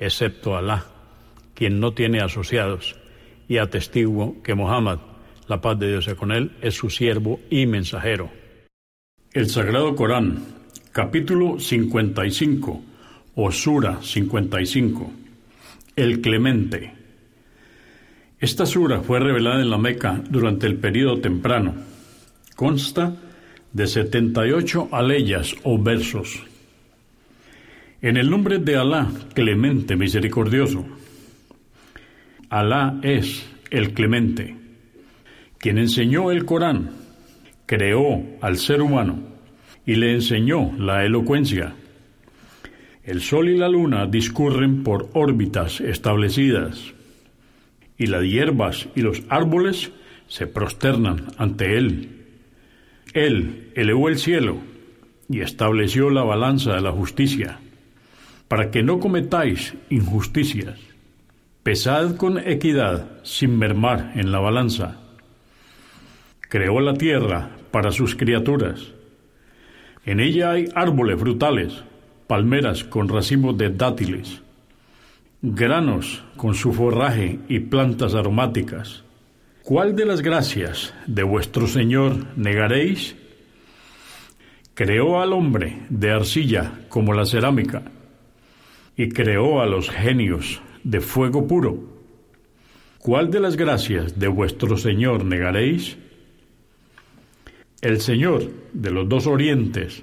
excepto Alá, quien no tiene asociados, y atestiguo que Muhammad, la paz de Dios sea con él, es su siervo y mensajero. El Sagrado Corán, capítulo 55, o Sura 55, el Clemente. Esta sura fue revelada en la Meca durante el período temprano. Consta de 78 aleyas o versos. En el nombre de Alá, clemente, misericordioso. Alá es el clemente, quien enseñó el Corán, creó al ser humano y le enseñó la elocuencia. El sol y la luna discurren por órbitas establecidas, y las hierbas y los árboles se prosternan ante él. Él elevó el cielo y estableció la balanza de la justicia para que no cometáis injusticias. Pesad con equidad sin mermar en la balanza. Creó la tierra para sus criaturas. En ella hay árboles frutales, palmeras con racimos de dátiles, granos con su forraje y plantas aromáticas. ¿Cuál de las gracias de vuestro Señor negaréis? Creó al hombre de arcilla como la cerámica y creó a los genios de fuego puro. ¿Cuál de las gracias de vuestro Señor negaréis? El Señor de los dos orientes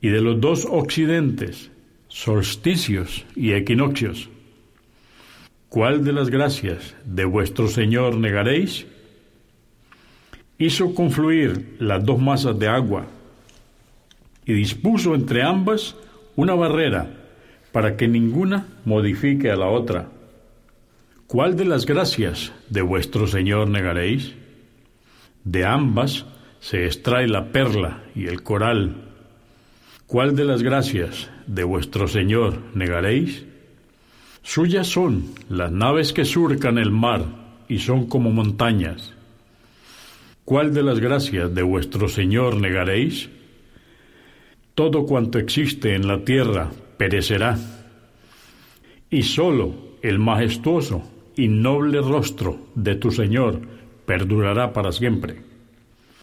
y de los dos occidentes, solsticios y equinoccios. ¿Cuál de las gracias de vuestro Señor negaréis? Hizo confluir las dos masas de agua y dispuso entre ambas una barrera para que ninguna modifique a la otra. ¿Cuál de las gracias de vuestro Señor negaréis? De ambas se extrae la perla y el coral. ¿Cuál de las gracias de vuestro Señor negaréis? Suyas son las naves que surcan el mar y son como montañas. ¿Cuál de las gracias de vuestro Señor negaréis? Todo cuanto existe en la tierra perecerá, y sólo el majestuoso y noble rostro de tu Señor perdurará para siempre.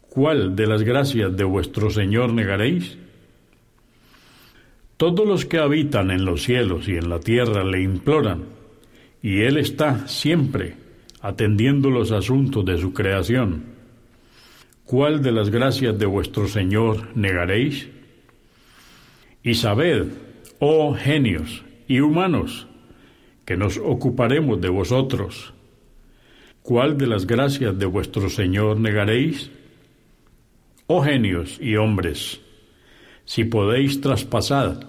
¿Cuál de las gracias de vuestro Señor negaréis? Todos los que habitan en los cielos y en la tierra le imploran, y Él está siempre atendiendo los asuntos de su creación. ¿Cuál de las gracias de vuestro Señor negaréis? Y sabed oh genios y humanos, que nos ocuparemos de vosotros. ¿Cuál de las gracias de vuestro Señor negaréis? Oh genios y hombres, si podéis traspasar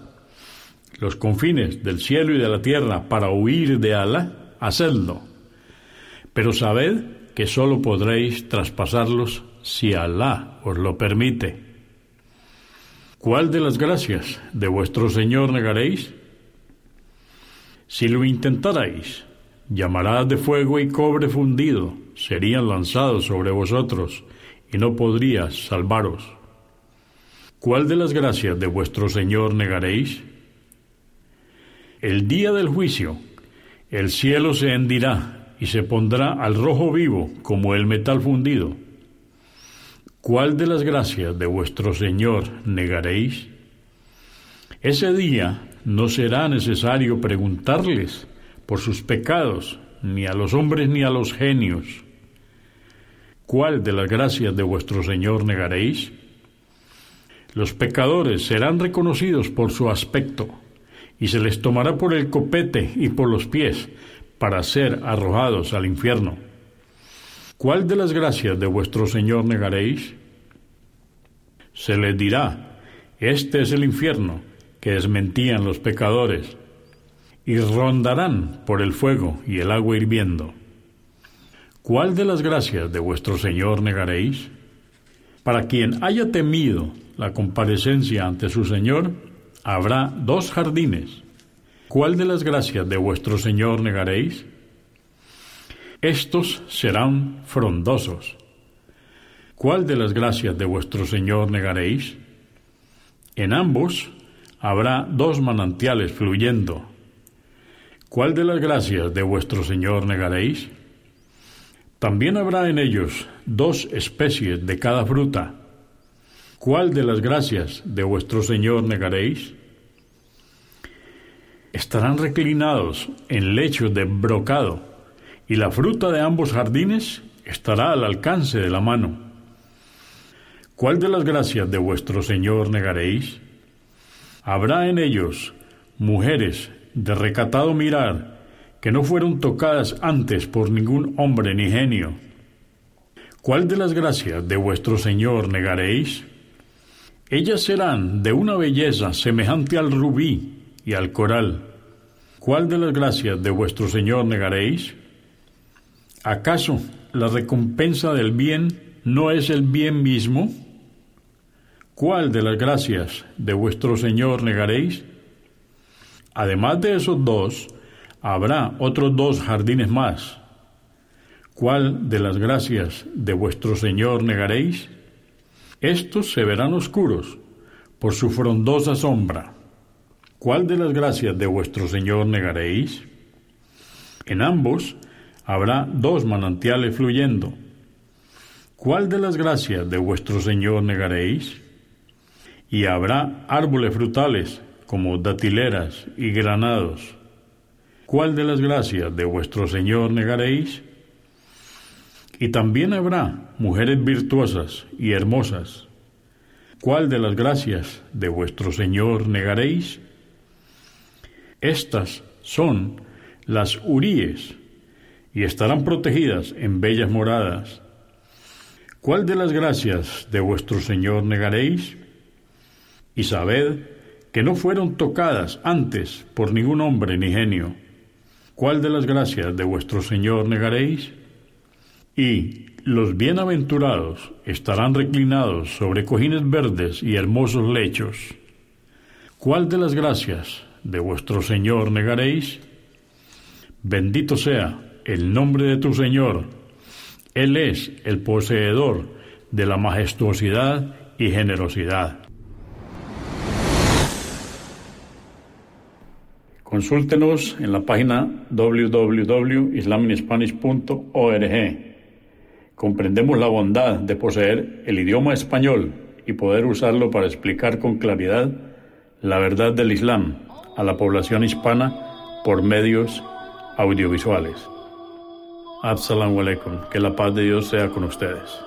los confines del cielo y de la tierra para huir de Alá, hacedlo. Pero sabed que sólo podréis traspasarlos si Alá os lo permite. ¿Cuál de las gracias de vuestro Señor negaréis? Si lo intentarais, llamarás de fuego y cobre fundido serían lanzados sobre vosotros y no podrías salvaros. ¿Cuál de las gracias de vuestro Señor negaréis? El día del juicio, el cielo se hendirá y se pondrá al rojo vivo como el metal fundido ¿Cuál de las gracias de vuestro Señor negaréis? Ese día no será necesario preguntarles por sus pecados, ni a los hombres ni a los genios. ¿Cuál de las gracias de vuestro Señor negaréis? Los pecadores serán reconocidos por su aspecto, y se les tomará por el copete y por los pies, para ser arrojados al infierno. ¿Cuál de las gracias de vuestro Señor negaréis? Se les dirá, este es el infierno que desmentían los pecadores, y rondarán por el fuego y el agua hirviendo. ¿Cuál de las gracias de vuestro Señor negaréis? Para quien haya temido la comparecencia ante su Señor, habrá dos jardines. ¿Cuál de las gracias de vuestro Señor negaréis? Estos serán frondosos. ¿Cuál de las gracias de vuestro Señor negaréis? En ambos habrá dos manantiales fluyendo. ¿Cuál de las gracias de vuestro Señor negaréis? También habrá en ellos dos especies de cada fruta ¿Cuál de las gracias de vuestro Señor negaréis? Estarán reclinados en lechos de brocado, y la fruta de ambos jardines estará al alcance de la mano. ¿Cuál de las gracias de vuestro Señor negaréis? Habrá en ellos mujeres de recatado mirar, que no fueron tocadas antes por ningún hombre ni genio. ¿Cuál de las gracias de vuestro Señor negaréis? Ellas serán de una belleza semejante al rubí y al coral. ¿Cuál de las gracias de vuestro Señor negaréis? ¿Acaso la recompensa del bien no es el bien mismo? ¿Cuál de las gracias de vuestro Señor negaréis? Además de esos dos, habrá otros dos jardines más. ¿Cuál de las gracias de vuestro Señor negaréis? Estos se verán oscuros por su frondosa sombra. ¿Cuál de las gracias de vuestro Señor negaréis? En ambos habrá dos manantiales fluyendo. ¿Cuál de las gracias de vuestro Señor negaréis? Y habrá árboles frutales como datileras y granados. ¿Cuál de las gracias de vuestro Señor negaréis? Y también habrá mujeres virtuosas y hermosas. ¿Cuál de las gracias de vuestro Señor negaréis? Estas son las uríes y estarán protegidas en bellas moradas. ¿Cuál de las gracias de vuestro Señor negaréis? Y sabed que no fueron tocadas antes por ningún hombre ni genio. ¿Cuál de las gracias de vuestro Señor negaréis? Y los bienaventurados estarán reclinados sobre cojines verdes y hermosos lechos. ¿Cuál de las gracias de vuestro Señor negaréis? Bendito sea el nombre de tu Señor. Él es el poseedor de la majestuosidad y generosidad. Consúltenos en la página www.islaminspanish.org comprendemos la bondad de poseer el idioma español y poder usarlo para explicar con claridad la verdad del Islam a la población hispana por medios audiovisuales. Assalamu alaikum, que la paz de Dios sea con ustedes.